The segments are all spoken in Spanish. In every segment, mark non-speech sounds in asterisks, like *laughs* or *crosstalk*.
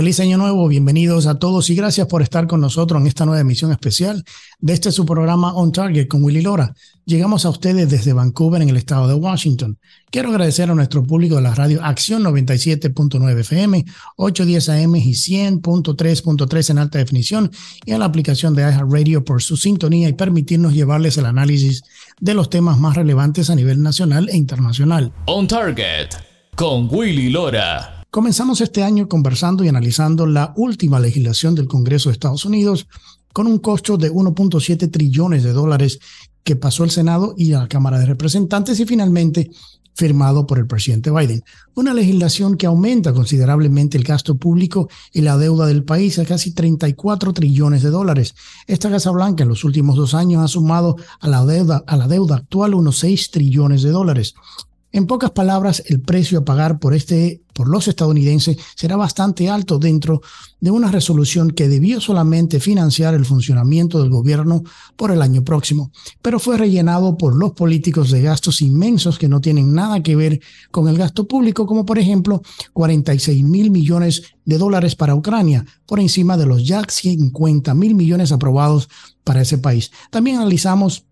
Feliz año nuevo, bienvenidos a todos y gracias por estar con nosotros en esta nueva emisión especial de este su programa On Target con Willy Lora. Llegamos a ustedes desde Vancouver en el estado de Washington. Quiero agradecer a nuestro público de la radio Acción 97.9 FM, 810 AM y 100.3.3 en alta definición y a la aplicación de iHeartRadio por su sintonía y permitirnos llevarles el análisis de los temas más relevantes a nivel nacional e internacional. On Target con Willy Lora. Comenzamos este año conversando y analizando la última legislación del Congreso de Estados Unidos con un costo de 1.7 trillones de dólares que pasó el Senado y la Cámara de Representantes y finalmente firmado por el presidente Biden. Una legislación que aumenta considerablemente el gasto público y la deuda del país a casi 34 trillones de dólares. Esta Casa Blanca en los últimos dos años ha sumado a la deuda, a la deuda actual unos 6 trillones de dólares. En pocas palabras, el precio a pagar por este por los estadounidenses será bastante alto dentro de una resolución que debió solamente financiar el funcionamiento del gobierno por el año próximo, pero fue rellenado por los políticos de gastos inmensos que no tienen nada que ver con el gasto público, como por ejemplo 46 mil millones de dólares para Ucrania, por encima de los ya 50 mil millones aprobados para ese país. También analizamos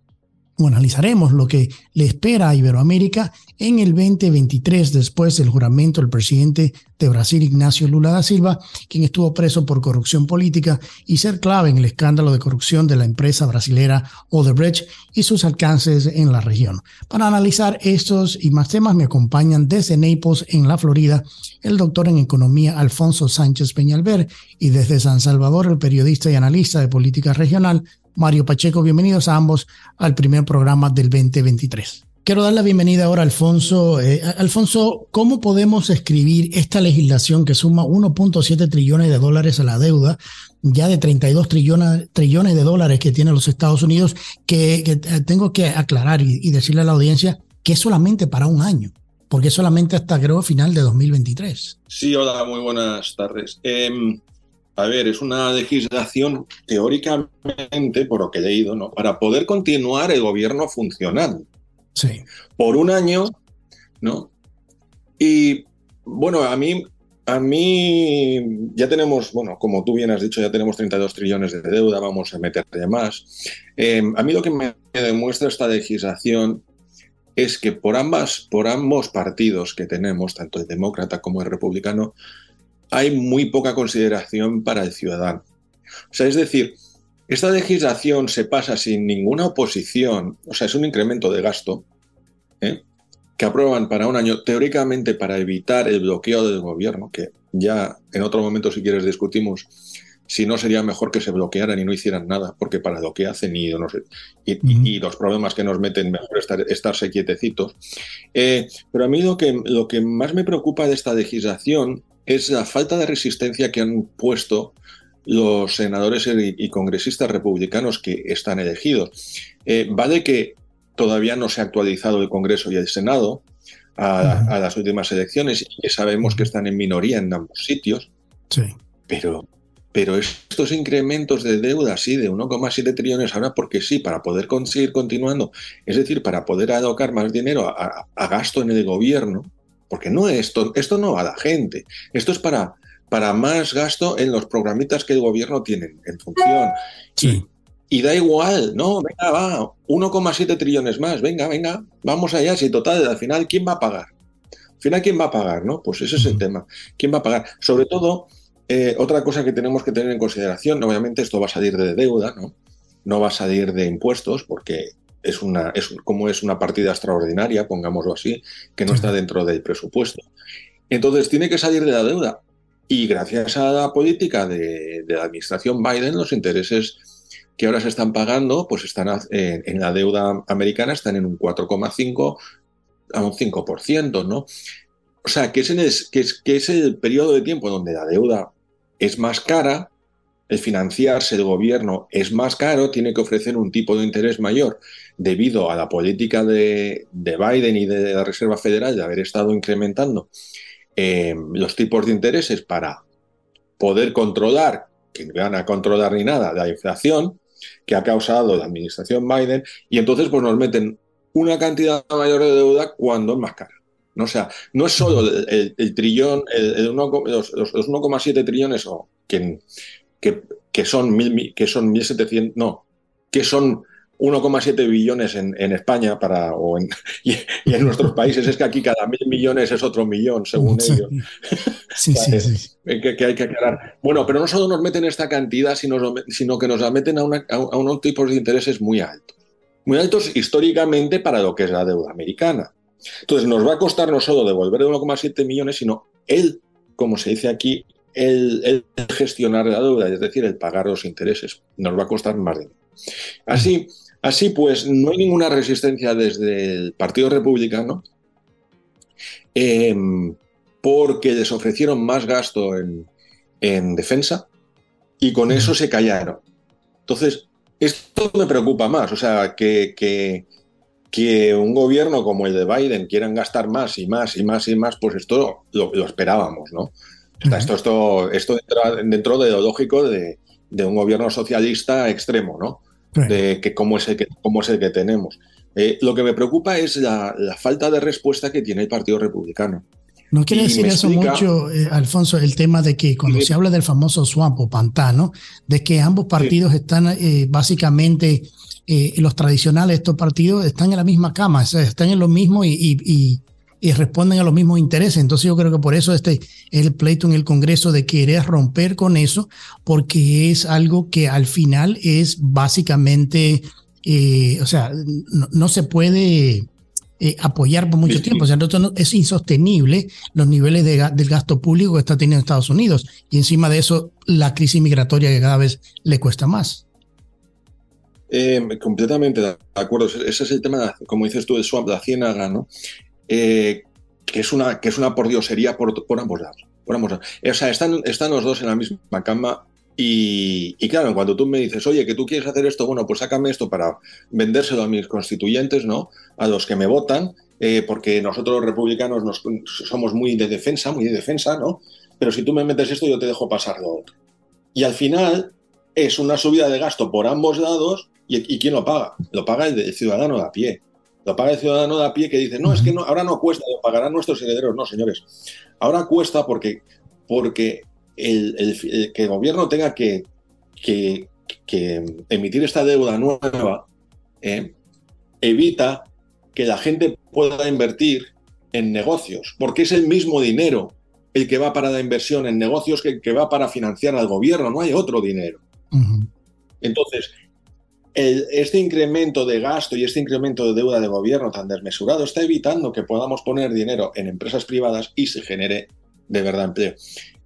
analizaremos lo que le espera a Iberoamérica en el 2023 después del juramento del presidente de Brasil, Ignacio Lula da Silva, quien estuvo preso por corrupción política y ser clave en el escándalo de corrupción de la empresa brasilera Odebrecht y sus alcances en la región. Para analizar estos y más temas me acompañan desde Naples, en la Florida, el doctor en economía Alfonso Sánchez Peñalver y desde San Salvador el periodista y analista de política regional Mario Pacheco. Bienvenidos a ambos al primer programa del 2023. Quiero dar la bienvenida ahora a Alfonso. Eh, Alfonso, ¿cómo podemos escribir esta legislación que suma 1.7 trillones de dólares a la deuda, ya de 32 trillones, trillones de dólares que tienen los Estados Unidos, que, eh, tengo que aclarar y, decirle a la audiencia que es solamente para un año? Porque es solamente hasta creo final de 2023. Sí, hola, muy buenas tardes. Em, a ver, es una legislación teóricamente, por lo que he leído, ¿no? para poder continuar el gobierno funcionando. Sí. Por un año, ¿no? Y bueno, a mí, a mí ya tenemos, bueno, como tú bien has dicho, ya tenemos 32 trillones de deuda, vamos a meterle más. Eh, a mí lo que me demuestra esta legislación es que por ambas, por ambos partidos que tenemos, tanto el demócrata como el republicano, hay muy poca consideración para el ciudadano. O sea, es decir, esta legislación se pasa sin ninguna oposición, o sea, es un incremento de gasto ¿eh? que aprueban para un año, teóricamente para evitar el bloqueo del gobierno, que ya en otro momento, si quieres, discutimos si no sería mejor que se bloquearan y no hicieran nada, porque para lo que hacen y, y, los problemas que nos meten, mejor estar, estarse quietecitos. Eh, pero a mí lo que, lo que más me preocupa de esta legislación es la falta de resistencia que han puesto los senadores y congresistas republicanos que están elegidos. Eh, vale que todavía no se ha actualizado el Congreso y el Senado a, las últimas elecciones y que sabemos que están en minoría en ambos sitios. Sí. Pero, pero estos incrementos de deuda, sí, de 1,7 trillones ahora, porque sí, para poder seguir continuando, es decir, para poder alocar más dinero a gasto en el gobierno, porque no esto, esto no va a la gente, esto es para, para más gasto en los programitas que el gobierno tiene en función. Sí. Y, da igual, no, venga, va, 1,7 trillones más, venga, venga, vamos allá, si total, al final, ¿quién va a pagar? Al final, ¿quién va a pagar? ¿no? Pues ese es el tema. ¿Quién va a pagar? Sobre todo, eh, otra cosa que tenemos que tener en consideración, obviamente esto va a salir de deuda, ¿no? No va a salir de impuestos, porque es una, es, como es una partida extraordinaria, pongámoslo así, que no está dentro del presupuesto. Entonces tiene que salir de la deuda. Y gracias a la política de, la administración Biden, los intereses que ahora se están pagando, pues están en, la deuda americana están en un 4,5 a un 5%, ¿no? O sea, que es, que, es, que es el periodo de tiempo donde la deuda es más cara, el financiarse el gobierno es más caro, tiene que ofrecer un tipo de interés mayor debido a la política de, Biden y de la Reserva Federal de haber estado incrementando eh, los tipos de intereses para poder controlar que van a controlar ni nada la inflación que ha causado la administración Biden y entonces pues nos meten una cantidad mayor de deuda cuando es más cara. ¿no? O sea, no es solo el, trillón, el, los, 1,7 trillones que, que, son mil, que son 1.700, no, que son 1,7 billones en, España para, o en, *laughs* y, en nuestros países. Es que aquí cada mil millones es otro millón, según ellos. Sí, *laughs* sí, sí. Que, hay que aclarar. Bueno, pero no solo nos meten esta cantidad, sino, sino que nos la meten a, a, unos tipos de intereses muy altos. Muy altos históricamente para lo que es la deuda americana. Entonces, nos va a costar no solo devolver 1,7 millones, sino él, como se dice aquí, el, el, gestionar la deuda, es decir, el pagar los intereses. Nos va a costar más dinero. Así, así pues, no hay ninguna resistencia desde el Partido Republicano. Em, porque les ofrecieron más gasto en, defensa y con eso se callaron. Entonces, esto me preocupa más, o sea, que, que, un gobierno como el de Biden quieran gastar más y más y más y más, pues esto lo, esperábamos, ¿no? esto, esto, esto dentro, de lo lógico de, un gobierno socialista extremo, ¿no? De que cómo es el que, cómo es el que tenemos. Eh, lo que me preocupa es la, falta de respuesta que tiene el Partido Republicano. No quiere decir eso mucho, eh, Alfonso, el tema de que cuando se habla del famoso swamp o pantano, de que ambos partidos están eh, básicamente, eh, los tradicionales, estos partidos están en la misma cama, están en lo mismo y, y, responden a los mismos intereses. Entonces yo creo que por eso este es el pleito en el Congreso de querer romper con eso, porque es algo que al final es básicamente, o sea, no se puede eh, apoyar por mucho tiempo. O sea, no, es insostenible los niveles de, del gasto público que está teniendo Estados Unidos. Y encima de eso, la crisis migratoria que cada vez le cuesta más. Eh, completamente de acuerdo. Ese es el tema, como dices tú, el swap, de la ciénaga, ¿no? Eh, que, es una, que es una pordiosería por, por ambos lados. Por ambos lados. O sea, están, están los dos en la misma cama y, claro, cuando tú me dices, oye, que tú quieres hacer esto, bueno, pues sácame esto para vendérselo a mis constituyentes, ¿no? A los que me votan, eh, porque nosotros los republicanos nos, somos muy de defensa, muy de defensa, ¿no? Pero si tú me metes esto, yo te dejo pasar lo otro. Y al final es una subida de gasto por ambos lados, ¿y, quién lo paga? Lo paga el, ciudadano de a pie. Lo paga el ciudadano de a pie que dice, no, es que no, ahora no cuesta, lo pagarán nuestros herederos. No, señores. Ahora cuesta porque, porque el, que el gobierno tenga que, que, emitir esta deuda nueva eh, evita que la gente pueda invertir en negocios, porque es el mismo dinero el que va para la inversión en negocios que el que va para financiar al gobierno, no hay otro dinero. Entonces, este incremento de gasto y este incremento de deuda de gobierno tan desmesurado está evitando que podamos poner dinero en empresas privadas y se genere de verdad empleo.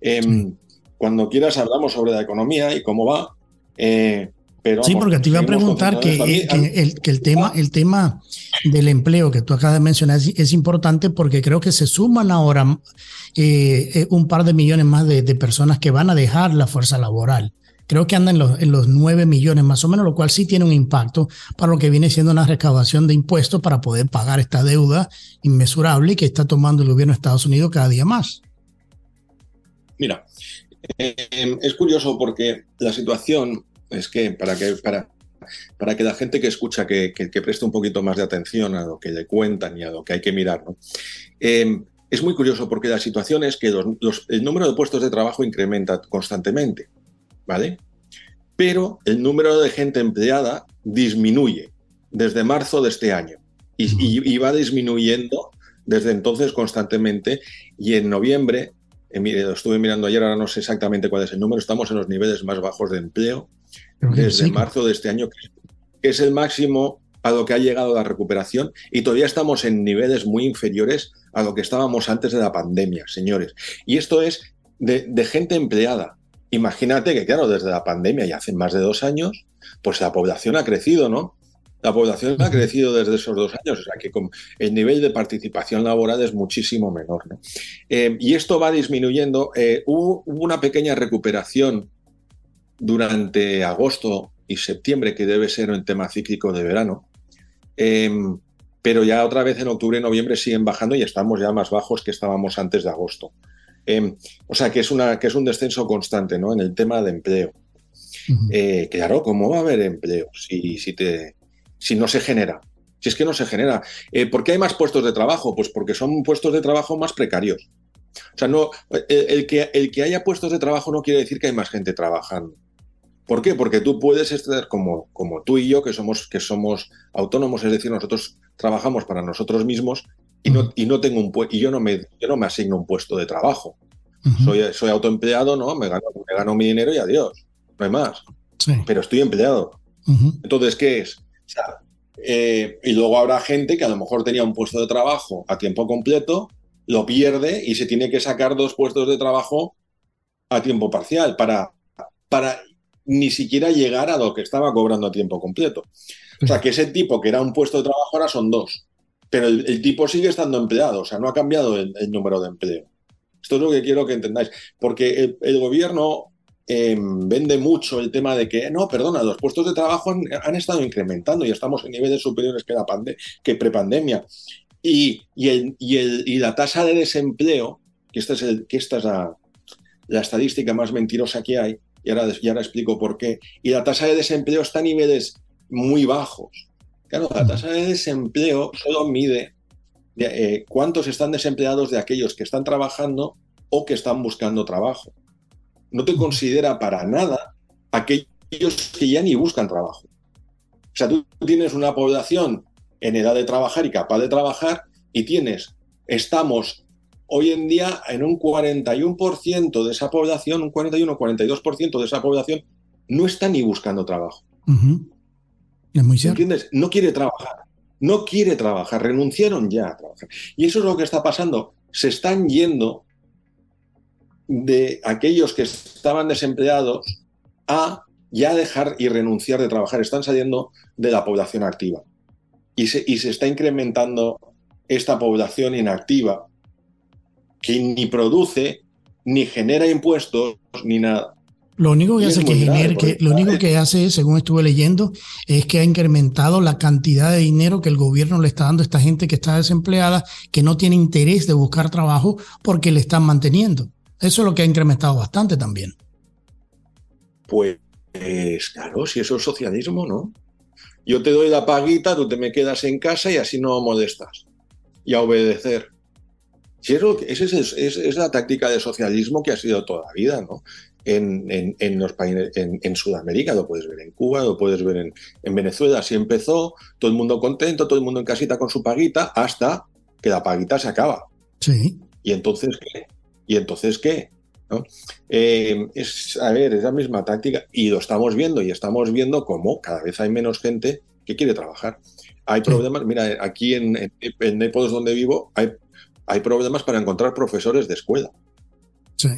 Em, cuando quieras hablamos sobre la economía y cómo va. Eh, pero sí, porque te iba a preguntar que, eh, el, que, el, tema, el tema del empleo que tú acabas de mencionar es, importante porque creo que se suman ahora eh, un par de millones más de, personas que van a dejar la fuerza laboral. Creo que andan en los, en los 9 millones más o menos, lo cual sí tiene un impacto para lo que viene siendo una recaudación de impuestos para poder pagar esta deuda inmesurable que está tomando el gobierno de Estados Unidos cada día más. Mira, Em, es curioso porque la situación es que para que, para, para que la gente que escucha que, preste un poquito más de atención a lo que le cuentan y a lo que hay que mirar, em, es muy curioso porque la situación es que el número de puestos de trabajo incrementa constantemente, ¿vale? Pero el número de gente empleada disminuye desde marzo de este año y va disminuyendo desde entonces constantemente y en noviembre lo estuve mirando ayer, ahora no sé exactamente cuál es el número, estamos en los niveles más bajos de empleo desde marzo de este año, que es el máximo a lo que ha llegado la recuperación y todavía estamos en niveles muy inferiores a lo que estábamos antes de la pandemia, señores. Y esto es de, de gente empleada. Imagínate que, claro, desde la pandemia y hace más de dos años, pues la población ha crecido, ¿no? La población ha crecido desde esos dos años, o sea que el nivel de participación laboral es muchísimo menor. Eh, y esto va disminuyendo. Eh, hubo, una pequeña recuperación durante agosto y septiembre, que debe ser el tema cíclico de verano. Em, pero ya otra vez en octubre y noviembre siguen bajando y estamos ya más bajos que estábamos antes de agosto. Em, o sea que es, una, que es un descenso constante ¿no? en el tema de empleo. Eh, claro, ¿cómo va a haber empleo si, si, te, si no se genera? Si es que no se genera. Eh, ¿Por qué hay más puestos de trabajo? Pues porque son puestos de trabajo más precarios. O sea, no, el, que, el que haya puestos de trabajo no quiere decir que hay más gente trabajando. ¿Por qué? Porque tú puedes estar como, como tú y yo, que somos, que somos autónomos, es decir, nosotros trabajamos para nosotros mismos y no, y no tengo un y yo no me, yo no me asigno un puesto de trabajo. soy, soy autoempleado, ¿no? Me gano, me gano mi dinero y adiós. No hay más. Pero estoy empleado. Entonces, ¿qué es? O sea, eh, y luego habrá gente que a lo mejor tenía un puesto de trabajo a tiempo completo, lo pierde y se tiene que sacar dos puestos de trabajo a tiempo parcial para, para ni siquiera llegar a lo que estaba cobrando a tiempo completo. O sea, que ese tipo que era un puesto de trabajo ahora son dos, pero el, tipo sigue estando empleado, o sea, no ha cambiado el, número de empleo. Esto es lo que quiero que entendáis, porque el gobierno Em, vende mucho el tema de que, no, perdona, los puestos de trabajo han, estado incrementando y estamos en niveles superiores que, la que prepandemia. Y, y, y, y, la tasa de desempleo, que esta es, que esta es la, la, estadística más mentirosa que hay, y ahora, y ahora explico por qué, y la tasa de desempleo está a niveles muy bajos. Claro, la tasa de desempleo solo mide eh, cuántos están desempleados de aquellos que están trabajando o que están buscando trabajo no te considera para nada aquellos que ya ni buscan trabajo. O sea, tú tienes una población en edad de trabajar y capaz de trabajar y tienes, estamos hoy en día en un 41% de esa población, un 41 42% de esa población no está ni buscando trabajo. ¿Entiendes? No quiere trabajar. No quiere trabajar. Renunciaron ya a trabajar. Y eso es lo que está pasando. Se están yendo de aquellos que estaban desempleados a ya dejar y renunciar de trabajar. Están saliendo de la población activa. Y se, y se está incrementando esta población inactiva que ni produce, ni genera impuestos, ni nada. Lo único que hace que, que lo único que hace, según estuve leyendo, es que ha incrementado la cantidad de dinero que el gobierno le está dando a esta gente que está desempleada, que no tiene interés de buscar trabajo porque le están manteniendo. Eso es lo que ha incrementado bastante también. Pues claro, si eso es socialismo, ¿no? Yo te doy la paguita, tú te me quedas en casa y así no molestas. Y a obedecer. Si esa es, es, la táctica de socialismo que ha sido toda la vida, ¿no? En, en, los países, en, Sudamérica, lo puedes ver en Cuba, lo puedes ver en, en Venezuela. Así empezó, todo el mundo contento, todo el mundo en casita con su paguita, hasta que la paguita se acaba. Sí. Y entonces, ¿qué? ¿Y entonces qué? Eh, es, a ver, es la misma táctica y lo estamos viendo y estamos viendo cómo cada vez hay menos gente que quiere trabajar. Hay problemas, mira, aquí en, en, en donde vivo hay, hay problemas para encontrar profesores de escuela. Sí.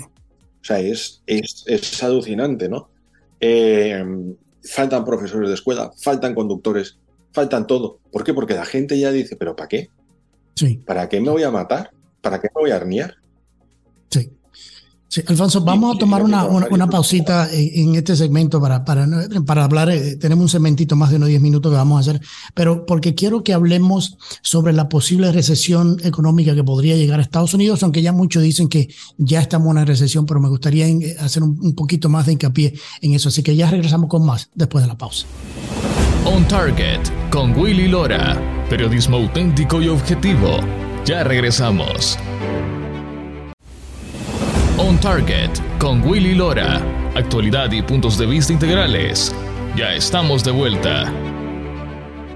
O sea, es, es, alucinante, ¿no? Eh, faltan profesores de escuela, faltan conductores, faltan todo. ¿Por qué? Porque la gente ya dice, ¿pero para qué? Sí. ¿Para qué me voy a matar? ¿Para qué me voy a arnear? Sí, Alfonso, vamos a tomar una, una, pausita en, este segmento para, para, para hablar. Eh, tenemos un segmentito más de unos 10 minutos que vamos a hacer, pero porque quiero que hablemos sobre la posible recesión económica que podría llegar a Estados Unidos, aunque ya muchos dicen que ya estamos en una recesión, pero me gustaría hacer un, un poquito más de hincapié en eso. Así que ya regresamos con más después de la pausa. On Target con Willy Lora, periodismo auténtico y objetivo. Ya regresamos. On Target con Willy Lora. Actualidad y puntos de vista integrales. Ya estamos de vuelta.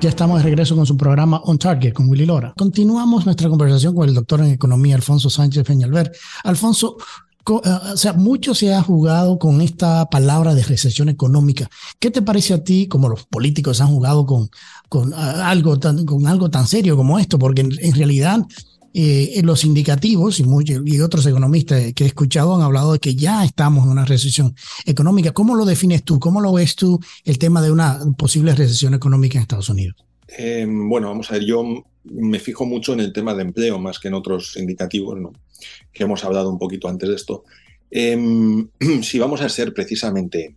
Ya estamos de regreso con su programa On Target con Willy Lora. Continuamos nuestra conversación con el doctor en economía Alfonso Sánchez Peñalver. Alfonso, eh, o sea, mucho se ha jugado con esta palabra de recesión económica. ¿Qué te parece a ti, como los políticos han jugado con, con, ah, algo, tan, con algo tan serio como esto? Porque en realidad eh, los indicativos y, y otros economistas que he escuchado han hablado de que ya estamos en una recesión económica. ¿Cómo lo defines tú? ¿Cómo lo ves tú el tema de una posible recesión económica en Estados Unidos? Em, bueno, vamos a ver, yo me fijo mucho en el tema de empleo más que en otros indicativos, ¿no? que hemos hablado un poquito antes de esto. Em, *clears throat* si vamos a ser precisamente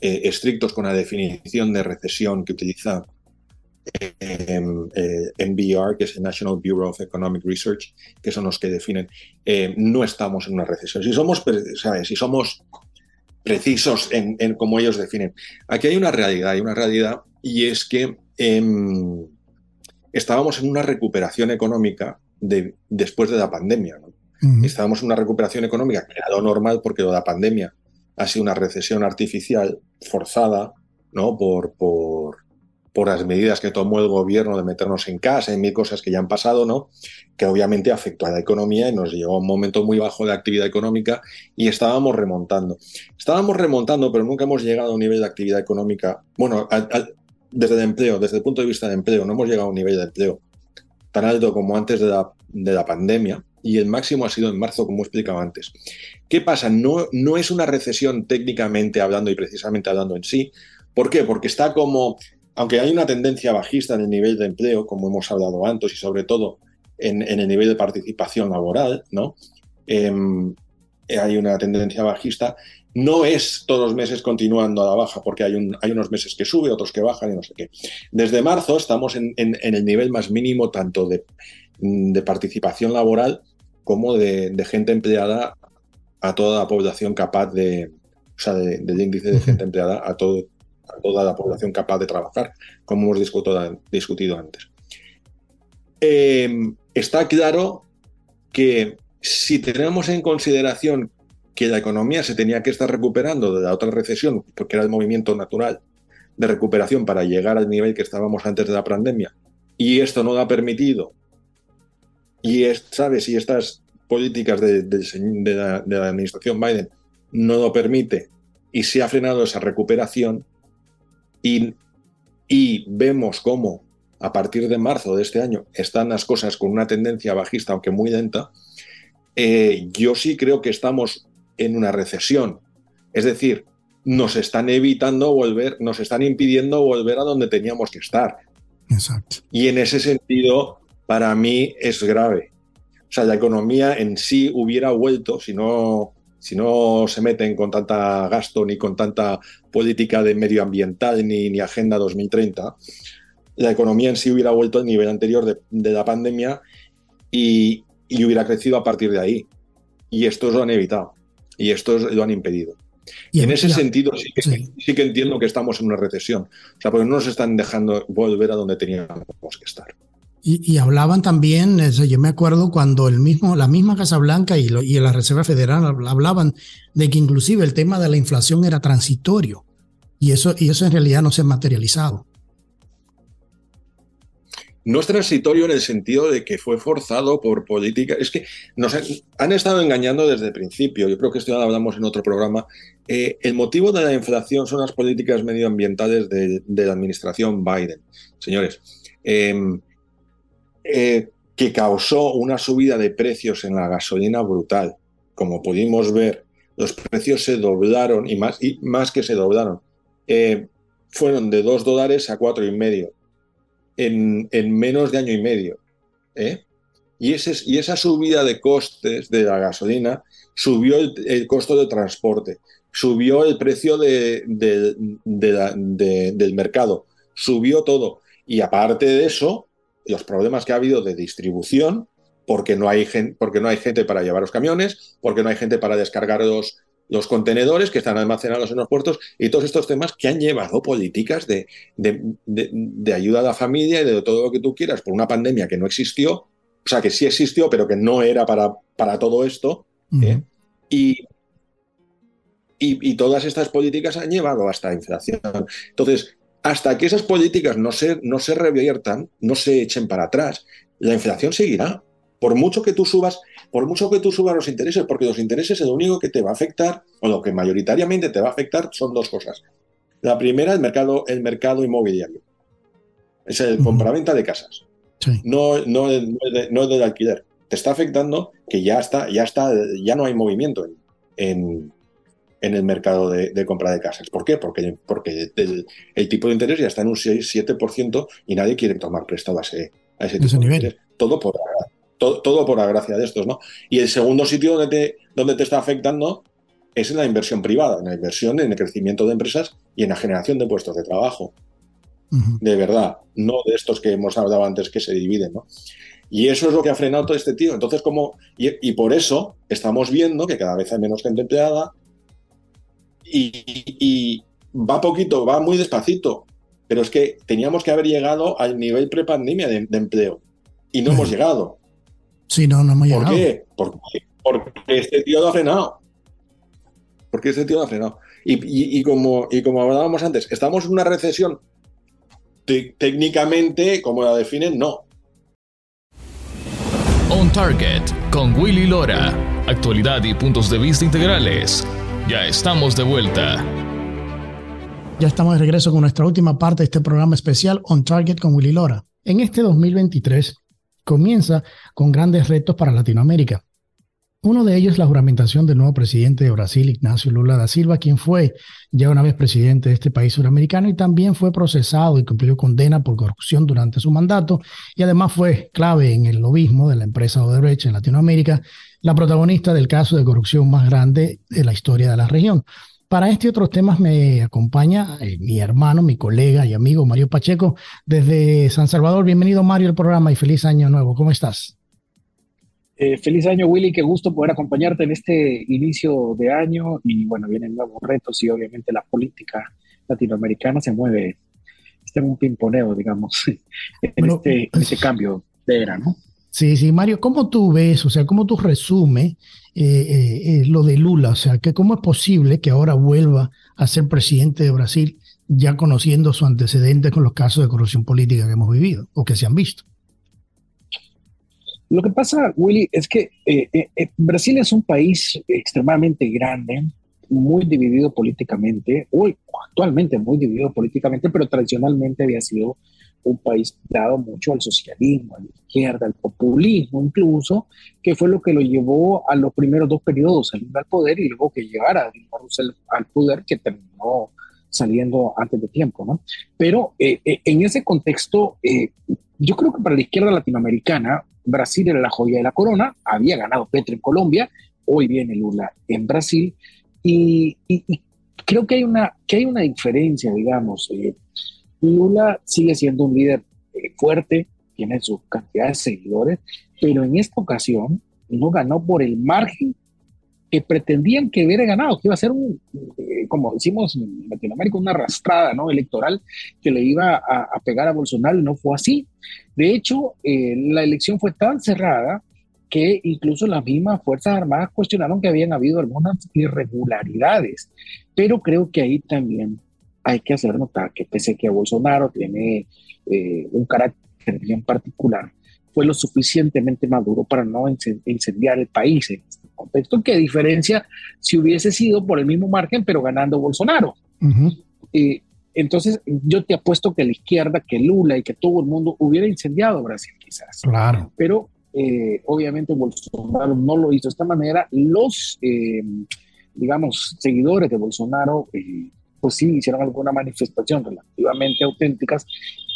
eh, estrictos con la definición de recesión que utiliza NBR, que es el National Bureau of Economic Research, que son los que definen, eh, no estamos en una recesión. Si somos, ¿sabes? Si somos precisos en, cómo ellos definen. Aquí hay una realidad, hay una realidad, y es que em, estábamos en una recuperación económica de, después de la pandemia. Estábamos en una recuperación económica que era lo normal porque lo de la pandemia ha sido una recesión artificial forzada ¿no? por, por, por las medidas que tomó el gobierno de meternos en casa y mil cosas que ya han pasado, ¿no? Que obviamente afectó a la economía y nos llegó a un momento muy bajo de actividad económica y estábamos remontando. Estábamos remontando, pero nunca hemos llegado a un nivel de actividad económica, bueno, desde el empleo, desde el punto de vista de empleo, no hemos llegado a un nivel de empleo tan alto como antes de la, de la pandemia y el máximo ha sido en marzo, como he explicado antes. ¿Qué pasa? No, no es una recesión técnicamente hablando y precisamente hablando en sí. ¿Por qué? Porque está como aunque hay una tendencia bajista en el nivel de empleo, como hemos hablado antes, y sobre todo en, el nivel de participación laboral, ¿no? Em, hay una tendencia bajista. No es todos los meses continuando a la baja, porque hay, unos meses que sube, otros que bajan y no sé qué. Desde marzo estamos en, el nivel más mínimo tanto de, participación laboral como de, gente empleada a toda la población capaz de, o sea, del índice de gente empleada a todo, a toda la población capaz de trabajar, como hemos discutido, antes. Em, está claro que si tenemos en consideración que la economía se tenía que estar recuperando de la otra recesión, porque era el movimiento natural de recuperación para llegar al nivel que estábamos antes de la pandemia, y esto no lo ha permitido, y ¿sabes? Y estas políticas de, la, de la administración Biden no lo permite y se ha frenado esa recuperación, y, vemos cómo a partir de marzo de este año están las cosas con una tendencia bajista, aunque muy lenta, eh, yo sí creo que estamos en una recesión. Es decir, nos están evitando volver, nos están impidiendo volver a donde teníamos que estar. Exacto. Y en ese sentido, para mí es grave. O sea, la economía en sí hubiera vuelto, si no si no se meten con tanta gasto ni con tanta política de medioambiental ni, ni Agenda 2030, la economía en sí hubiera vuelto al nivel anterior de, la pandemia y, hubiera crecido a partir de ahí. Y estos lo han evitado y estos lo han impedido. Y en ese sentido sí que, sí que entiendo que estamos en una recesión. O sea, porque no nos están dejando volver a donde teníamos que estar. Y, hablaban también, yo me acuerdo cuando el mismo, la misma Casa Blanca y, y la Reserva Federal hablaban de que inclusive el tema de la inflación era transitorio y eso, y eso en realidad no se ha materializado. No es transitorio en el sentido de que fue forzado por política. Es que nos han, estado engañando desde el principio. Yo creo que esto ya lo hablamos en otro programa. Eh, el motivo de la inflación son las políticas medioambientales de, la administración Biden. Señores, em, eh, que causó una subida de precios en la gasolina brutal. Como pudimos ver, los precios se doblaron y más, y más que se doblaron. Eh, fueron de 2 dólares a cuatro y medio en, menos de año y medio. ¿eh? Y, ese, y, esa subida de costes de la gasolina subió el, costo de transporte, subió el precio de, del mercado, subió todo. Y aparte de eso, los problemas que ha habido de distribución, porque no hay, gente, porque no hay gente para llevar los camiones, porque no hay gente para descargar los, los contenedores que están almacenados en los puertos y todos estos temas que han llevado políticas de, de, ayuda a la familia y de todo lo que tú quieras por una pandemia que no existió, o sea, que sí existió, pero que no era para, para todo esto. ¿eh? y, y, y, todas estas políticas han llevado hasta inflación. Entonces, hasta que esas políticas no se, no se reviertan, no se echen para atrás, la inflación seguirá. Por mucho que tú subas, por mucho que tú subas los intereses, porque los intereses es lo único que te va a afectar, o lo que mayoritariamente te va a afectar, son dos cosas. La primera, el mercado, el mercado inmobiliario. Es el compraventa de casas. No, no, no, del alquiler. Te está afectando que ya está, ya está, ya no hay movimiento en, en el mercado de, compra de casas. ¿Por qué? Porque, porque el, tipo de interés ya está en un 6-7% y nadie quiere tomar prestado a ese, a ese, tipo nivel. Todo por, todo, todo, por la gracia de estos, ¿no? Y el segundo sitio donde te, donde te está afectando es en la inversión privada, en la inversión, en el crecimiento de empresas y en la generación de puestos de trabajo. De verdad, no de estos que hemos hablado antes que se dividen, ¿no? Y eso es lo que ha frenado todo este tío. Entonces, como, y, y, por eso estamos viendo que cada vez hay menos gente empleada, y, va poquito, va muy despacito, pero es que teníamos que haber llegado al nivel prepandemia de, de empleo y no hemos llegado. Sí, no, no hemos llegado. ¿Por qué? Porque, porque este tío lo ha frenado. Porque este tío lo ha frenado. Y, como, y como hablábamos antes, estamos en una recesión. técnicamente, como la definen, no. On Target con Willy Lora. Actualidad y puntos de vista integrales. Ya estamos de vuelta. Ya estamos de regreso con nuestra última parte de este programa especial On Target con Willy Lora. En este 2023 comienza con grandes retos para Latinoamérica. Uno de ellos es la juramentación del nuevo presidente de Brasil, Ignacio Lula da Silva, quien fue ya una vez presidente de este país suramericano y también fue procesado y cumplió condena por corrupción durante su mandato y además fue clave en el lobismo de la empresa Odebrecht en Latinoamérica, la protagonista del caso de corrupción más grande de la historia de la región. Para este y otros temas me acompaña eh, mi hermano, mi colega y amigo Mario Pacheco desde San Salvador. Bienvenido Mario al programa y feliz año nuevo. ¿Cómo estás? Eh, feliz año, Willy. Qué gusto poder acompañarte en este inicio de año. Y bueno, vienen nuevos retos y obviamente la política latinoamericana se mueve, está en un pimponeo, digamos, *laughs* en, este, pues este, cambio de era, ¿no? Sí, sí, Mario, ¿cómo tú ves, o sea, cómo tú resumes eh, eh, lo de Lula? O sea, que ¿cómo es posible que ahora vuelva a ser presidente de Brasil ya conociendo su antecedente con los casos de corrupción política que hemos vivido o que se han visto? Lo que pasa, Willy, es que eh, eh, eh, Brasil es un país extremadamente grande, muy dividido políticamente, hoy actualmente muy dividido políticamente, pero tradicionalmente había sido un país dado mucho al socialismo, a la izquierda, al populismo incluso, que fue lo que lo llevó a los primeros dos periodos saliendo al poder y luego que llegara Dilma Rousseff al poder que terminó saliendo antes de tiempo, ¿no? Pero en ese contexto, yo creo que para la izquierda latinoamericana, Brasil era la joya de la corona, había ganado Petro en Colombia, hoy viene Lula en Brasil, y, creo que hay, una, que hay una diferencia, digamos. Eh, Lula sigue siendo un líder eh, fuerte, tiene su cantidad de seguidores, pero en esta ocasión no ganó por el margen que pretendían que hubiera ganado, que iba a ser un, eh, como decimos en Latinoamérica, una arrastrada ¿no? electoral que le iba a, pegar a Bolsonaro no fue así. De hecho, eh, la elección fue tan cerrada que incluso las mismas Fuerzas Armadas cuestionaron que habían habido algunas irregularidades, pero creo que ahí también hay que hacer notar que pese a que Bolsonaro tiene eh, un carácter bien particular, fue lo suficientemente maduro para no incendiar el país en este contexto, que diferencia si hubiese sido por el mismo margen, pero ganando Bolsonaro. Eh, entonces, yo te apuesto que la izquierda, que Lula y que todo el mundo hubiera incendiado Brasil, quizás. Claro. Pero eh, obviamente Bolsonaro no lo hizo de esta manera. Los, eh, digamos, seguidores de Bolsonaro, pues sí, hicieron alguna manifestación relativamente auténticas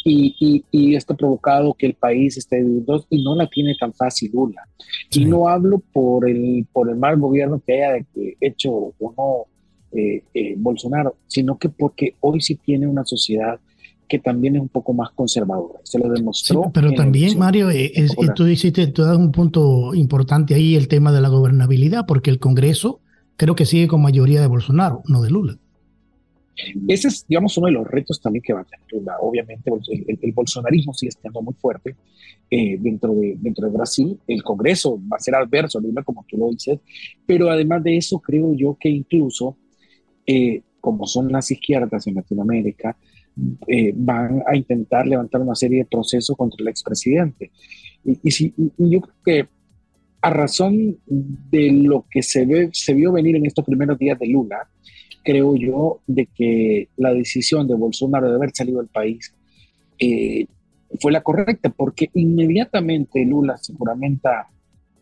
y, y, esto ha provocado que el país esté dividido y no la tiene tan fácil Lula. Y no hablo por el, por el mal gobierno que haya hecho o no eh, eh, Bolsonaro, sino que porque hoy sí tiene una sociedad que también es un poco más conservadora. Se lo demostró. pero también, Mario, eh, tú dijiste, tú das un punto importante ahí, el tema de la gobernabilidad, porque el Congreso creo que sigue con mayoría de Bolsonaro, no de Lula. Ese es, digamos, uno de los retos también que va a tener Lula. Obviamente, el, bolsonarismo sigue estando muy fuerte eh, dentro, de, dentro de Brasil. El Congreso va a ser adverso Lula, como tú lo dices. Pero además de eso, creo yo que incluso, eh, como son las izquierdas en Latinoamérica, eh, van a intentar levantar una serie de procesos contra el expresidente. Y, y, si, y yo creo que a razón de lo que se, ve, se vio venir en estos primeros días de Lula, creo yo, de que la decisión de Bolsonaro de haber salido del país eh, fue la correcta, porque inmediatamente Lula, seguramente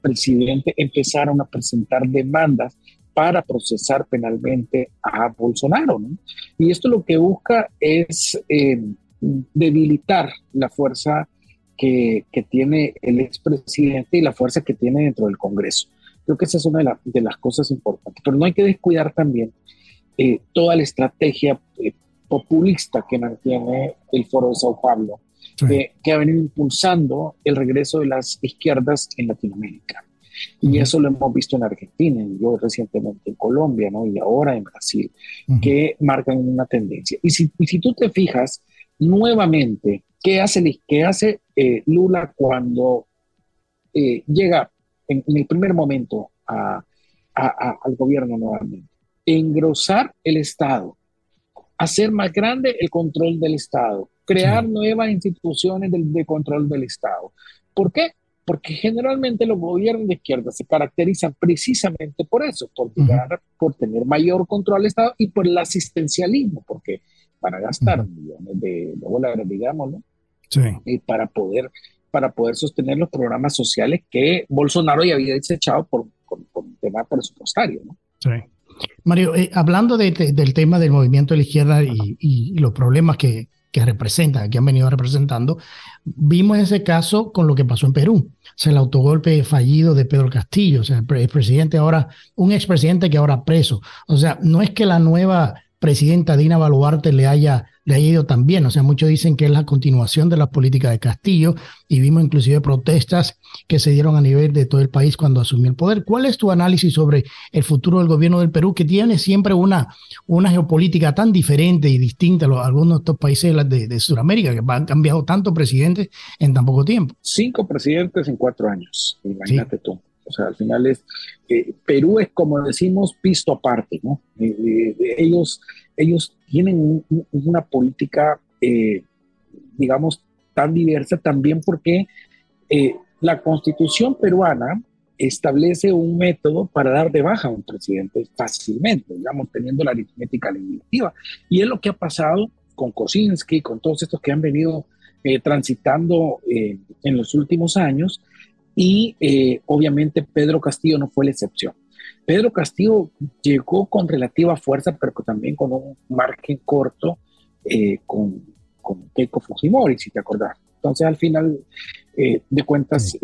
presidente, empezaron a presentar demandas para procesar penalmente a Bolsonaro. Y esto lo que busca es eh, debilitar la fuerza que, que, tiene el expresidente y la fuerza que tiene dentro del Congreso. Creo que esa es una de las cosas importantes. Pero no hay que descuidar también eh, toda la estrategia eh, populista que mantiene el Foro de Sao Paulo, que ha venido impulsando el regreso de las izquierdas en Latinoamérica. Y eso lo hemos visto en Argentina, yo recientemente en Colombia, ¿no? Y ahora en Brasil, que marcan una tendencia. Y si, si tú te fijas, nuevamente, ¿qué hace, qué hace eh, Lula cuando eh, llega en, el primer momento al gobierno nuevamente? Engrosar el Estado, hacer más grande el control del Estado, crear nuevas instituciones de, control del Estado. ¿Por qué? Porque generalmente los gobiernos de izquierda se caracterizan precisamente por eso, por llegar, por tener mayor control del Estado y por el asistencialismo, porque para gastar millones de, dólares, digamos, ¿no? Sí. Y para poder, para poder sostener los programas sociales que Bolsonaro ya había desechado por, por, un tema presupuestario, ¿no? Sí. Mario, eh, hablando del tema del movimiento de la izquierda y, los problemas que, que representan, que han venido representando, vimos ese caso con lo que pasó en Perú. O sea, el autogolpe fallido de Pedro Castillo, o sea, el presidente ahora, un expresidente que ahora preso. O sea, no es que la nueva presidenta Dina Baluarte le haya, le haya ido tan bien. O sea, muchos dicen que es la continuación de la política de Castillo y vimos inclusive protestas que se dieron a nivel de todo el país cuando asumió el poder. ¿Cuál es tu análisis sobre el futuro del gobierno del Perú, que tiene siempre una, una geopolítica tan diferente y distinta a, algunos de estos países de, de Sudamérica, que han cambiado tantos presidentes en tan poco tiempo? Cinco presidentes en cuatro años, imagínate tú. O sea, al final es, eh, Perú es como decimos, pisto aparte, ¿no? Eh, eh, ellos, ellos tienen una política, digamos, tan diversa también porque la constitución peruana establece un método para dar de baja a un presidente fácilmente, digamos, teniendo la aritmética legislativa. Y es lo que ha pasado con Kosinski, con todos estos que han venido transitando en los últimos años, y eh, obviamente Pedro Castillo no fue la excepción. Pedro Castillo llegó con relativa fuerza, pero también con un margen corto eh, con, con, Keiko Fujimori, si te acordás. Entonces, al final eh, de cuentas,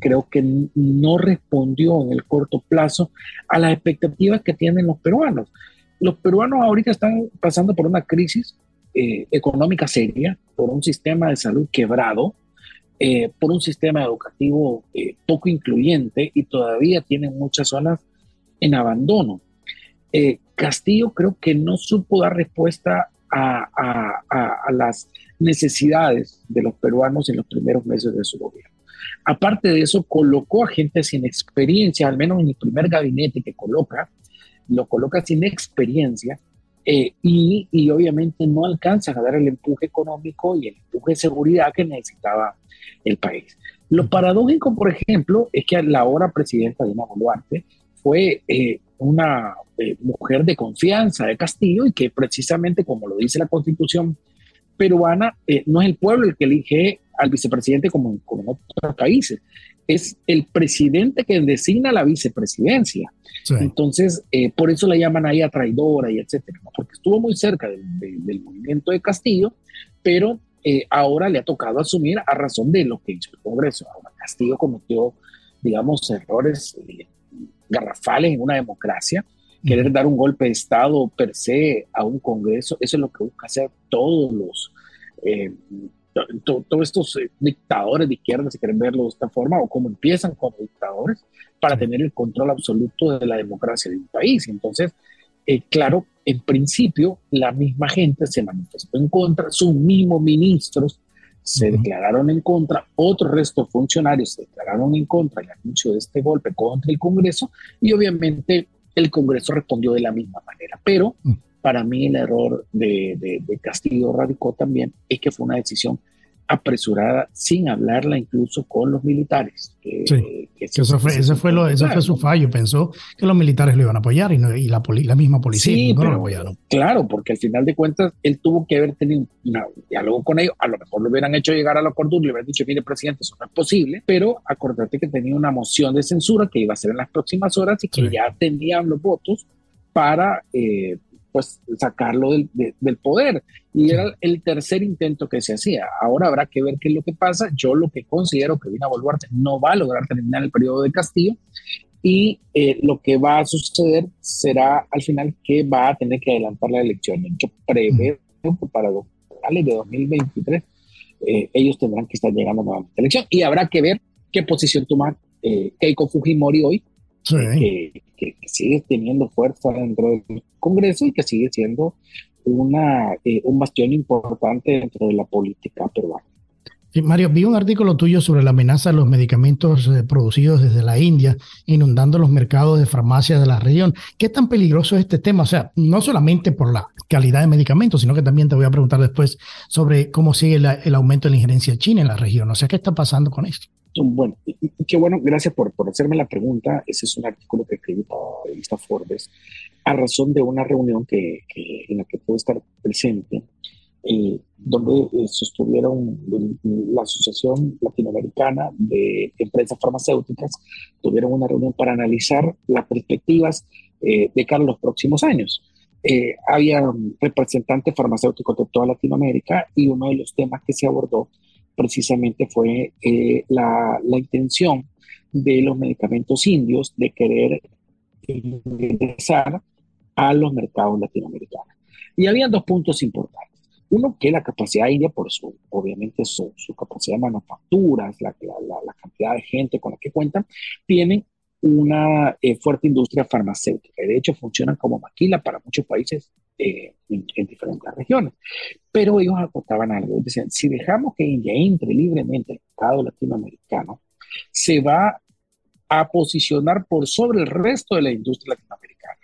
creo que no respondió en el corto plazo a las expectativas que tienen los peruanos. Los peruanos ahorita están pasando por una crisis económica seria, por un sistema de salud quebrado, eh, por un sistema educativo eh, poco incluyente y todavía tienen muchas zonas en abandono. Eh, Castillo creo que no supo dar respuesta a, a, las necesidades de los peruanos en los primeros meses de su gobierno. Aparte de eso, colocó a gente sin experiencia, al menos en el primer gabinete que coloca, lo coloca sin experiencia y, y, obviamente no alcanza a dar el empuje económico y el empuje de seguridad que necesitaba el país. Lo paradójico, por ejemplo, es que la ahora presidenta Dina Boluarte fue eh, una eh, mujer de confianza de Castillo y que precisamente, como lo dice la constitución peruana, eh, no es el pueblo el que elige al vicepresidente como, en otros países, es el presidente que designa la vicepresidencia. Entonces, por eso la llaman ahí a traidora y etcétera, porque estuvo muy cerca del movimiento de Castillo, pero eh, ahora le ha tocado asumir a razón de lo que hizo el Congreso. Ahora Castillo cometió, digamos, errores eh, garrafales en una democracia. Querer dar un golpe de Estado per se a un Congreso, eso es lo que busca hacer todos los, eh, todos estos dictadores de izquierda, si quieren verlo de esta forma, o como empiezan como dictadores, para tener el control absoluto de la democracia de un país. Entonces, eh, claro, en principio la misma gente se manifestó en contra, sus mismos ministros se declararon en contra, otro resto de funcionarios se declararon en contra del anuncio de este golpe contra el Congreso y obviamente el Congreso respondió de la misma manera. Pero mm. Para mí el error de, de Castillo radicó también es que fue una decisión apresurada sin hablarla incluso con los militares. sí, eso, fue, ese fue, lo, fue su fallo. Pensó que los militares lo iban a apoyar y, no, y la, la, misma policía no lo apoyaron. Claro, porque al final de cuentas él tuvo que haber tenido un diálogo con ellos. A lo mejor lo hubieran hecho llegar a la cordura y le hubieran dicho, mire, presidente, eso no es posible. Pero acordate que tenía una moción de censura que iba a ser en las próximas horas y que ya tenían los votos para eh, pues sacarlo del, del, poder. Y era el tercer intento que se hacía. Ahora habrá que ver qué es lo que pasa. Yo lo que considero que Dina Boluarte no va a lograr terminar el periodo de Castillo y eh, lo que va a suceder será al final que va a tener que adelantar la elección. Yo preveo que para finales de 2023 eh, ellos tendrán que estar llegando a la elección y habrá que ver qué posición toma eh, Keiko Fujimori hoy, que, sigue teniendo fuerza dentro del Congreso y que sigue siendo una, eh, un bastión importante dentro de la política peruana. Mario, vi un artículo tuyo sobre la amenaza de los medicamentos eh, producidos desde la India, inundando los mercados de farmacia de la región. ¿Qué tan peligroso es este tema? O sea, no solamente por la calidad de medicamentos, sino que también te voy a preguntar después sobre cómo sigue el aumento de la injerencia china en la región. O sea, ¿qué está pasando con esto? Bueno, y, qué bueno, gracias por, por, hacerme la pregunta. Ese es un artículo que escribí para la revista Forbes a razón de una reunión que, que en la que pude estar presente eh, donde eh, sostuvieron la Asociación Latinoamericana de Empresas Farmacéuticas, tuvieron una reunión para analizar las perspectivas eh, de cara a los próximos años. había representantes farmacéuticos de toda Latinoamérica y uno de los temas que se abordó precisamente fue la, la intención de los medicamentos indios de querer ingresar a los mercados latinoamericanos. Y había dos puntos importantes. Uno, que la capacidad india, por su, obviamente su, su capacidad de manufacturas, la, la, cantidad de gente con la que cuentan, tienen una eh, fuerte industria farmacéutica. De hecho, funcionan como maquila para muchos países eh, en, diferentes regiones. Pero ellos acotaban algo. Decían, si dejamos que India entre libremente el mercado latinoamericano, se va a posicionar por sobre el resto de la industria latinoamericana,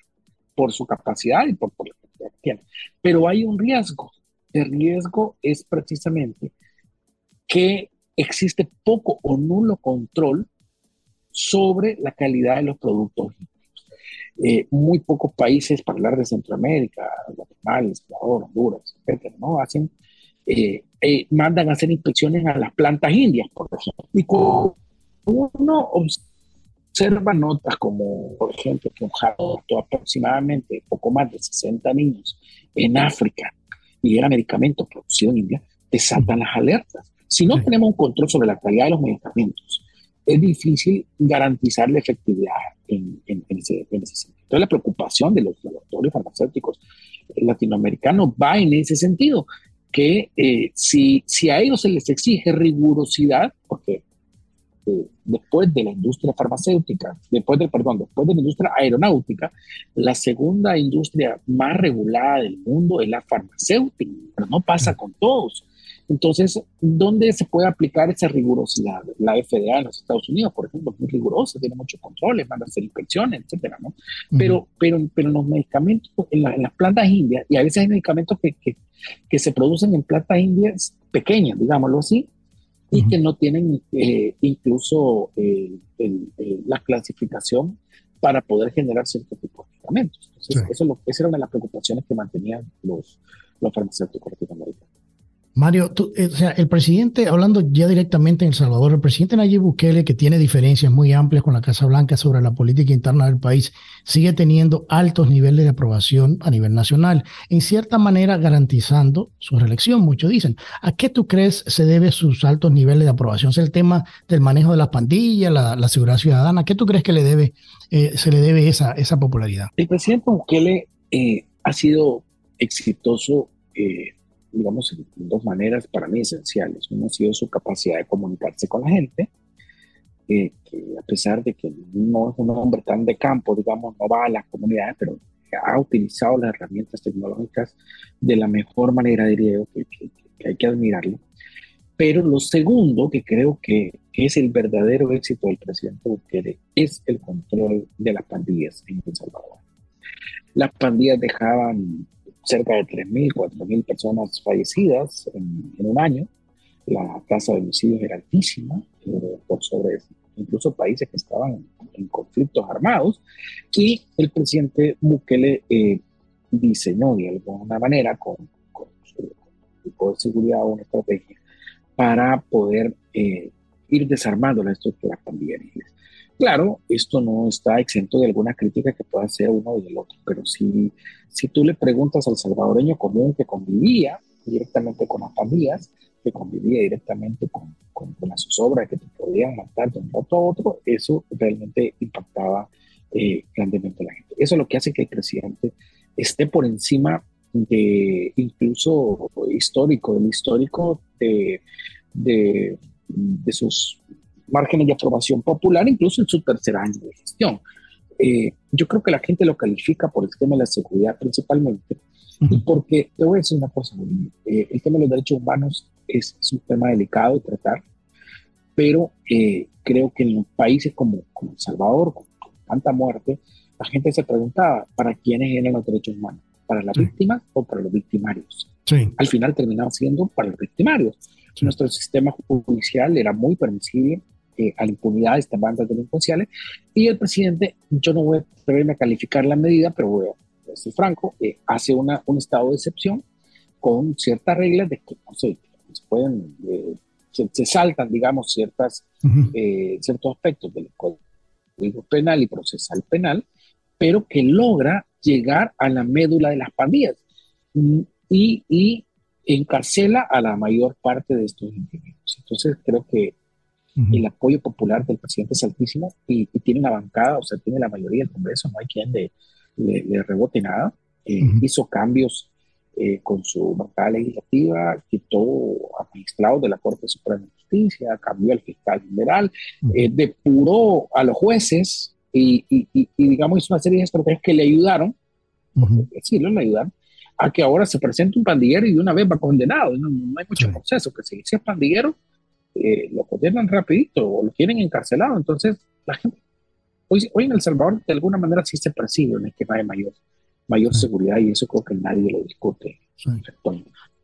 por su capacidad y por, por la cantidad que tiene. Pero hay un riesgo el riesgo es precisamente que existe poco o nulo control sobre la calidad de los productos. Eh, muy pocos países, para hablar de Centroamérica, Guatemala, Ecuador, Honduras, etcétera, ¿no? Hacen, eh, eh, mandan a hacer inspecciones a las plantas indias, por ejemplo. Y cuando uno observa notas como, por ejemplo, que un jarro aproximadamente poco más de 60 niños en África y era medicamento producido en India, te saltan las alertas. Si no tenemos un control sobre la calidad de los medicamentos, es difícil garantizar la efectividad en, ese, sentido. Entonces, la preocupación de los laboratorios farmacéuticos latinoamericanos va en ese sentido, que eh, si, si a ellos se les exige rigurosidad, porque después de la industria farmacéutica, después de, perdón, después de la industria aeronáutica, la segunda industria más regulada del mundo es la farmacéutica, pero no pasa con todos. Entonces, ¿dónde se puede aplicar esa rigurosidad? La FDA en los Estados Unidos, por ejemplo, es muy rigurosa, tiene muchos controles, van a hacer inspecciones, etcétera, ¿no? Pero, pero, pero los medicamentos en, las plantas indias, y a veces hay medicamentos que, que, que se producen en plantas indias pequeñas, digámoslo así, y que no tienen eh, incluso eh, la clasificación para poder generar cierto tipo de medicamentos. Entonces, eso, lo, esa era una de las preocupaciones que mantenían los, los farmacéuticos latinoamericanos. Mario, eh, o sea, el presidente, hablando ya directamente en El Salvador, el presidente Nayib Bukele, que tiene diferencias muy amplias con la Casa Blanca sobre la política interna del país, sigue teniendo altos niveles de aprobación a nivel nacional, en cierta manera garantizando su reelección, muchos dicen. ¿A qué tú crees se debe sus altos niveles de aprobación? ¿Es el tema del manejo de las pandillas, la, seguridad ciudadana? ¿A qué tú crees que le debe, eh, se le debe esa, esa popularidad? El presidente Bukele eh, ha sido exitoso digamos, en dos maneras para mí esenciales. Uno ha sido su capacidad de comunicarse con la gente, eh, que a pesar de que no es un hombre tan de campo, digamos, no va a las comunidades, pero ha utilizado las herramientas tecnológicas de la mejor manera, diría yo, que, hay que admirarlo. Pero lo segundo, que creo que es el verdadero éxito del presidente Bukele, es el control de las pandillas en El Salvador. Las pandillas dejaban cerca de 3.000, 4.000 personas fallecidas en, un año. La tasa de homicidios era altísima, eh, por sobre incluso países que estaban en conflictos armados. Y el presidente Bukele eh, diseñó de alguna manera con, su equipo de seguridad una estrategia para poder eh, ir desarmando la estructura pandilleriles. Claro, esto no está exento de alguna crítica que pueda hacer uno y el otro, pero si, si tú le preguntas al salvadoreño común que convivía directamente con las pandillas, que convivía directamente con, con, las zozobras que te podían matar de un rato a otro, eso realmente impactaba eh, grandemente a la gente. Eso es lo que hace que el presidente esté por encima de incluso histórico, del histórico de, de sus márgenes de aprobación popular, incluso en su tercer año de gestión. Eh, yo creo que la gente lo califica por el tema de la seguridad principalmente, y porque, te voy a decir una cosa, eh, el tema de los derechos humanos es, un tema delicado de tratar, pero eh, creo que en países como, como El Salvador, con, tanta muerte, la gente se preguntaba, ¿para quiénes eran los derechos humanos? ¿Para las víctimas o para los victimarios? Al final terminaban siendo para los victimarios. Nuestro sistema judicial era muy permisible eh, a la impunidad de estas bandas delincuenciales y el presidente, yo no voy a atreverme a calificar la medida, pero voy a ser franco, eh, hace una, un estado de excepción con ciertas reglas de que no sé, se pueden, eh, se, saltan, digamos, ciertas, ciertos aspectos del código penal y procesal penal, pero que logra llegar a la médula de las pandillas mm, y, y encarcela a la mayor parte de estos individuos. Entonces creo que el apoyo popular del presidente es altísimo y, tiene una bancada, o sea, tiene la mayoría del Congreso, no hay quien le, le, rebote nada. Eh, hizo cambios eh, con su bancada legislativa, quitó a magistrados de la Corte Suprema de Justicia, cambió al fiscal general, eh, depuró a los jueces y, y, digamos, hizo una serie de estrategias que le ayudaron, sí, le ayudaron, a que ahora se presente un pandillero y de una vez va condenado. No, hay mucho proceso, que si, es pandillero, eh, lo condenan rapidito o lo tienen encarcelado. Entonces, la gente, hoy, hoy en El Salvador de alguna manera sí se percibe un esquema de mayor, mayor seguridad y eso creo que nadie lo discute.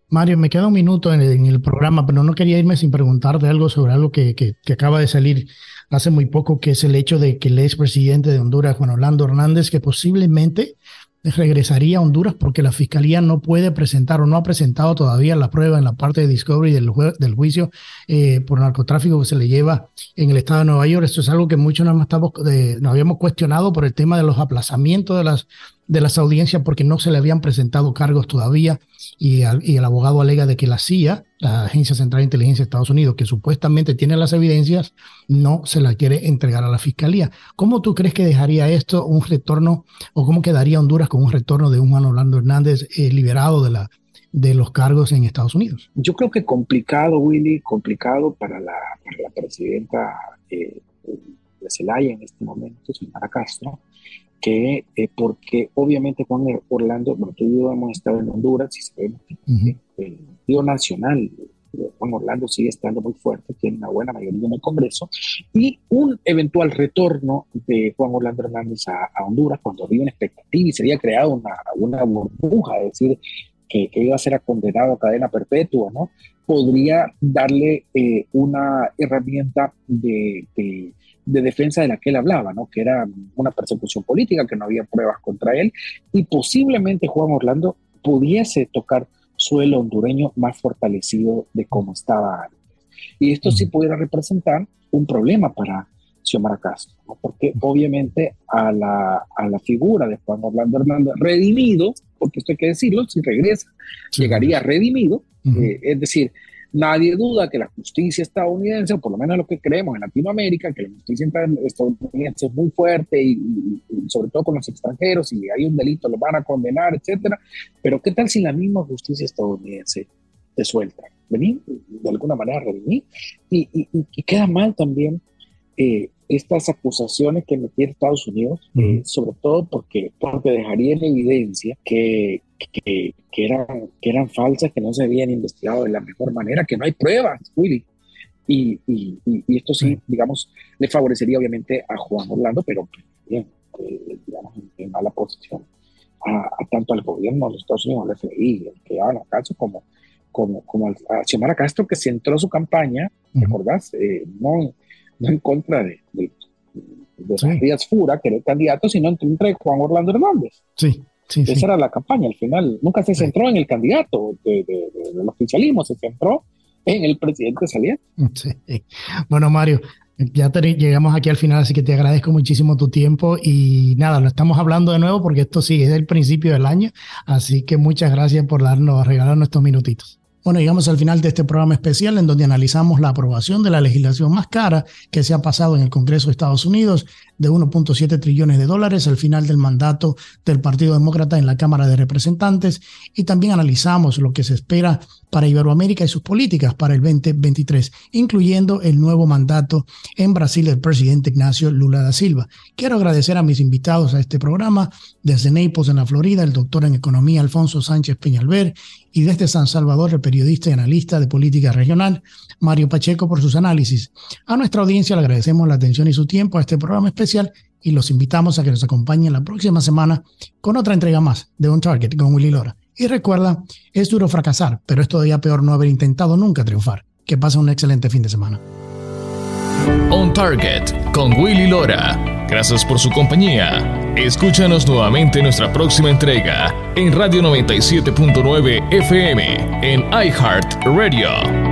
Mario, me queda un minuto en el, programa, pero no quería irme sin preguntarte algo sobre algo que, que, que, acaba de salir hace muy poco, que es el hecho de que el expresidente de Honduras, Juan Orlando Hernández, que posiblemente regresaría a Honduras porque la fiscalía no puede presentar o no ha presentado todavía la prueba en la parte de discovery del, del juicio eh, por narcotráfico que se le lleva en el estado de Nueva York. Esto es algo que muchos nos, estamos, eh, nos habíamos cuestionado por el tema de los aplazamientos de las de las audiencias porque no se le habían presentado cargos todavía y, el abogado alega de que la CIA, la Agencia Central de Inteligencia de Estados Unidos, que supuestamente tiene las evidencias, no se la quiere entregar a la Fiscalía. ¿Cómo tú crees que dejaría esto un retorno o cómo quedaría Honduras con un retorno de un Juan Orlando Hernández eh, liberado de, la, de los cargos en Estados Unidos? Yo creo que complicado, Willy, complicado para la, la presidenta eh, de Zelaya en este momento, señora Castro que eh, porque obviamente Juan Orlando, bueno, tú y yo hemos estado en Honduras y sabemos que el Partido Nacional, Juan Orlando sigue estando muy fuerte, tiene una buena mayoría en el Congreso, y un eventual retorno de Juan Orlando Hernández a, Honduras, cuando había una expectativa y sería creada una, una burbuja, es decir, que, iba a ser condenado a cadena perpetua, ¿no? Podría darle eh, una herramienta de de defensa de la que él hablaba, ¿no? que era una persecución política, que no había pruebas contra él, y posiblemente Juan Orlando pudiese tocar suelo hondureño más fortalecido de como estaba antes. Y esto sí pudiera representar un problema para Xiomara Castro, porque obviamente a la, a la, figura de Juan Orlando Hernández, redimido, porque esto hay que decirlo, si regresa, llegaría redimido, eh, es decir, Nadie duda que la justicia estadounidense, o por lo menos lo que creemos en Latinoamérica, que la justicia estadounidense es muy fuerte y, sobre todo con los extranjeros, y hay un delito lo van a condenar, etcétera. Pero ¿qué tal si la misma justicia estadounidense te suelta? Vení, de alguna manera redimí. Y, y, queda mal también eh, estas acusaciones que metió Estados Unidos, eh, sobre todo porque, porque dejaría en evidencia que, que, eran, que eran falsas, que no se habían investigado de la mejor manera, que no hay pruebas, Willy. Y, y, y, esto sí, digamos, le favorecería obviamente a Juan Orlando, pero bien, eh, digamos, en, mala posición a, tanto al gobierno de los Estados Unidos, al FBI, el que hagan caso, como, como, como a Xiomara Castro, que centró su campaña, ¿te acordás? Eh, no, no en contra de, de, de Díaz Fura, que era el candidato, sino en contra de Juan Orlando Hernández. Sí. Esa era la campaña al final. Nunca se centró en el candidato de, del oficialismo, se centró en el presidente saliente. Bueno, Mario, ya llegamos aquí al final, así que te agradezco muchísimo tu tiempo y nada, lo estamos hablando de nuevo porque esto sí es el principio del año, así que muchas gracias por darnos, regalarnos estos minutitos. Bueno, llegamos al final de este programa especial en donde analizamos la aprobación de la legislación más cara que se ha pasado en el Congreso de Estados Unidos de 1.7 trillones de dólares al final del mandato del Partido Demócrata en la Cámara de Representantes y también analizamos lo que se espera para Iberoamérica y sus políticas para el 2023, incluyendo el nuevo mandato en Brasil del presidente Ignacio Lula da Silva. Quiero agradecer a mis invitados a este programa desde Naples, en la Florida, el doctor en economía Alfonso Sánchez Peñalver y desde San Salvador, el periodista y analista de política regional Mario Pacheco por sus análisis. A nuestra audiencia le agradecemos la atención y su tiempo a este programa y los invitamos a que nos acompañen la próxima semana con otra entrega más de On Target con Willy Lora. Y recuerda, es duro fracasar, pero es todavía peor no haber intentado nunca triunfar. Que pasen un excelente fin de semana. On Target con Willy Lora. Gracias por su compañía. Escúchanos nuevamente en nuestra próxima entrega en Radio 97.9 FM en iHeart Radio.